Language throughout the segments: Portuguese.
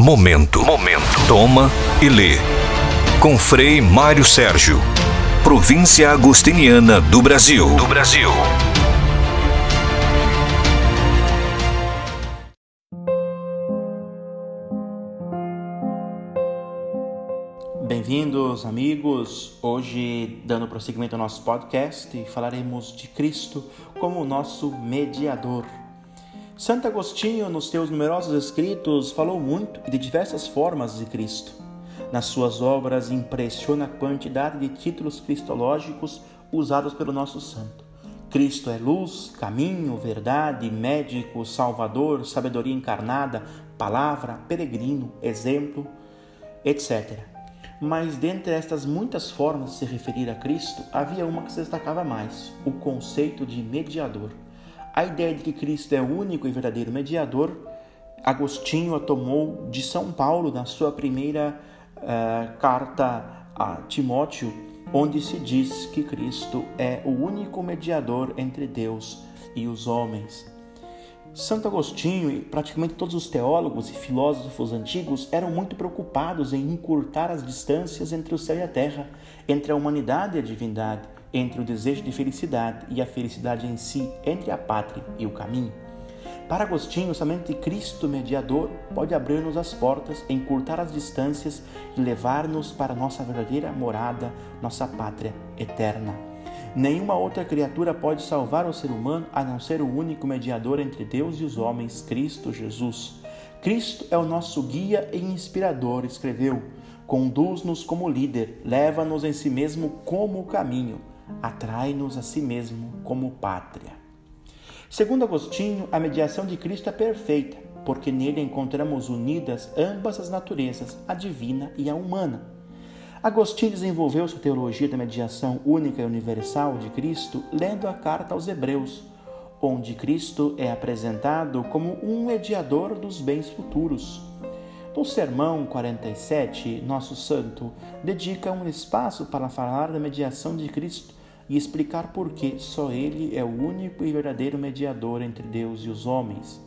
Momento. Momento. Toma e lê. Com Frei Mário Sérgio. Província Agostiniana do Brasil. Do Brasil. Bem-vindos, amigos. Hoje, dando prosseguimento ao nosso podcast, falaremos de Cristo como nosso mediador. Santo Agostinho, nos seus numerosos escritos, falou muito e de diversas formas de Cristo. Nas suas obras impressiona a quantidade de títulos cristológicos usados pelo nosso santo. Cristo é luz, caminho, verdade, médico, salvador, sabedoria encarnada, palavra, peregrino, exemplo, etc. Mas dentre estas muitas formas de se referir a Cristo, havia uma que se destacava mais: o conceito de mediador. A ideia de que Cristo é o único e verdadeiro mediador, Agostinho a tomou de São Paulo na sua primeira uh, carta a Timóteo, onde se diz que Cristo é o único mediador entre Deus e os homens. Santo Agostinho e praticamente todos os teólogos e filósofos antigos eram muito preocupados em encurtar as distâncias entre o céu e a terra, entre a humanidade e a divindade entre o desejo de felicidade e a felicidade em si, entre a pátria e o caminho. Para Agostinho, somente Cristo mediador pode abrir-nos as portas, encurtar as distâncias e levar-nos para nossa verdadeira morada, nossa pátria eterna. Nenhuma outra criatura pode salvar o ser humano a não ser o único mediador entre Deus e os homens, Cristo Jesus. Cristo é o nosso guia e inspirador, escreveu. Conduz-nos como líder, leva-nos em si mesmo como caminho atrai-nos a si mesmo como pátria. Segundo Agostinho, a mediação de Cristo é perfeita, porque nele encontramos unidas ambas as naturezas, a divina e a humana. Agostinho desenvolveu sua teologia da mediação única e universal de Cristo lendo a carta aos Hebreus, onde Cristo é apresentado como um mediador dos bens futuros. No Sermão 47, nosso santo dedica um espaço para falar da mediação de Cristo e explicar por que só Ele é o único e verdadeiro mediador entre Deus e os homens.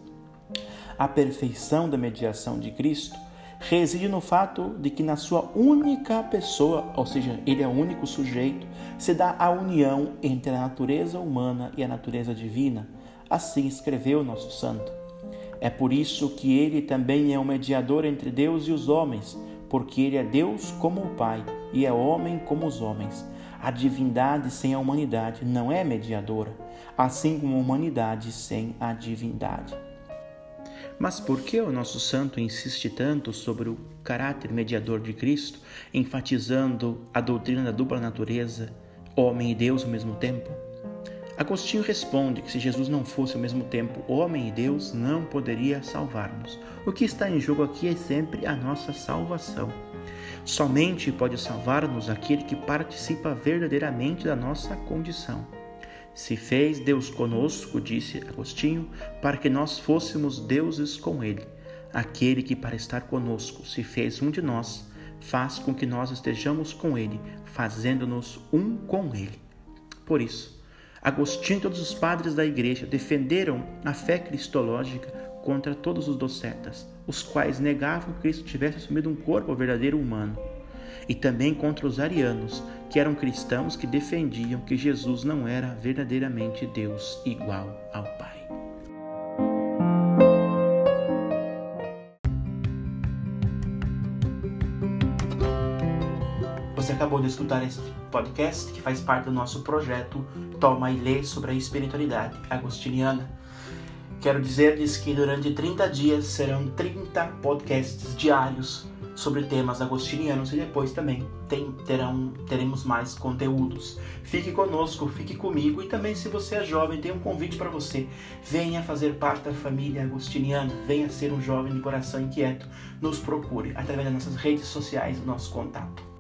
A perfeição da mediação de Cristo reside no fato de que, na sua única pessoa, ou seja, Ele é o único sujeito, se dá a união entre a natureza humana e a natureza divina. Assim escreveu nosso santo. É por isso que ele também é o mediador entre Deus e os homens, porque ele é Deus como o Pai e é homem como os homens. A divindade sem a humanidade não é mediadora, assim como a humanidade sem a divindade. Mas por que o nosso santo insiste tanto sobre o caráter mediador de Cristo, enfatizando a doutrina da dupla natureza, homem e Deus ao mesmo tempo? Agostinho responde que se Jesus não fosse ao mesmo tempo homem e Deus, não poderia salvar-nos. O que está em jogo aqui é sempre a nossa salvação. Somente pode salvar-nos aquele que participa verdadeiramente da nossa condição. Se fez Deus conosco, disse Agostinho, para que nós fôssemos deuses com Ele. Aquele que, para estar conosco, se fez um de nós, faz com que nós estejamos com Ele, fazendo-nos um com Ele. Por isso, Agostinho e todos os padres da Igreja defenderam a fé cristológica contra todos os docetas, os quais negavam que Cristo tivesse assumido um corpo verdadeiro humano, e também contra os arianos, que eram cristãos que defendiam que Jesus não era verdadeiramente Deus igual ao Pai. Você acabou de escutar esse podcast que faz parte do nosso projeto Toma e Lê sobre a espiritualidade agostiniana. Quero dizer-lhes que durante 30 dias serão 30 podcasts diários sobre temas agostinianos e depois também tem, terão, teremos mais conteúdos. Fique conosco, fique comigo e também se você é jovem, tem um convite para você. Venha fazer parte da família agostiniana, venha ser um jovem de coração inquieto. Nos procure através das nossas redes sociais, o nosso contato.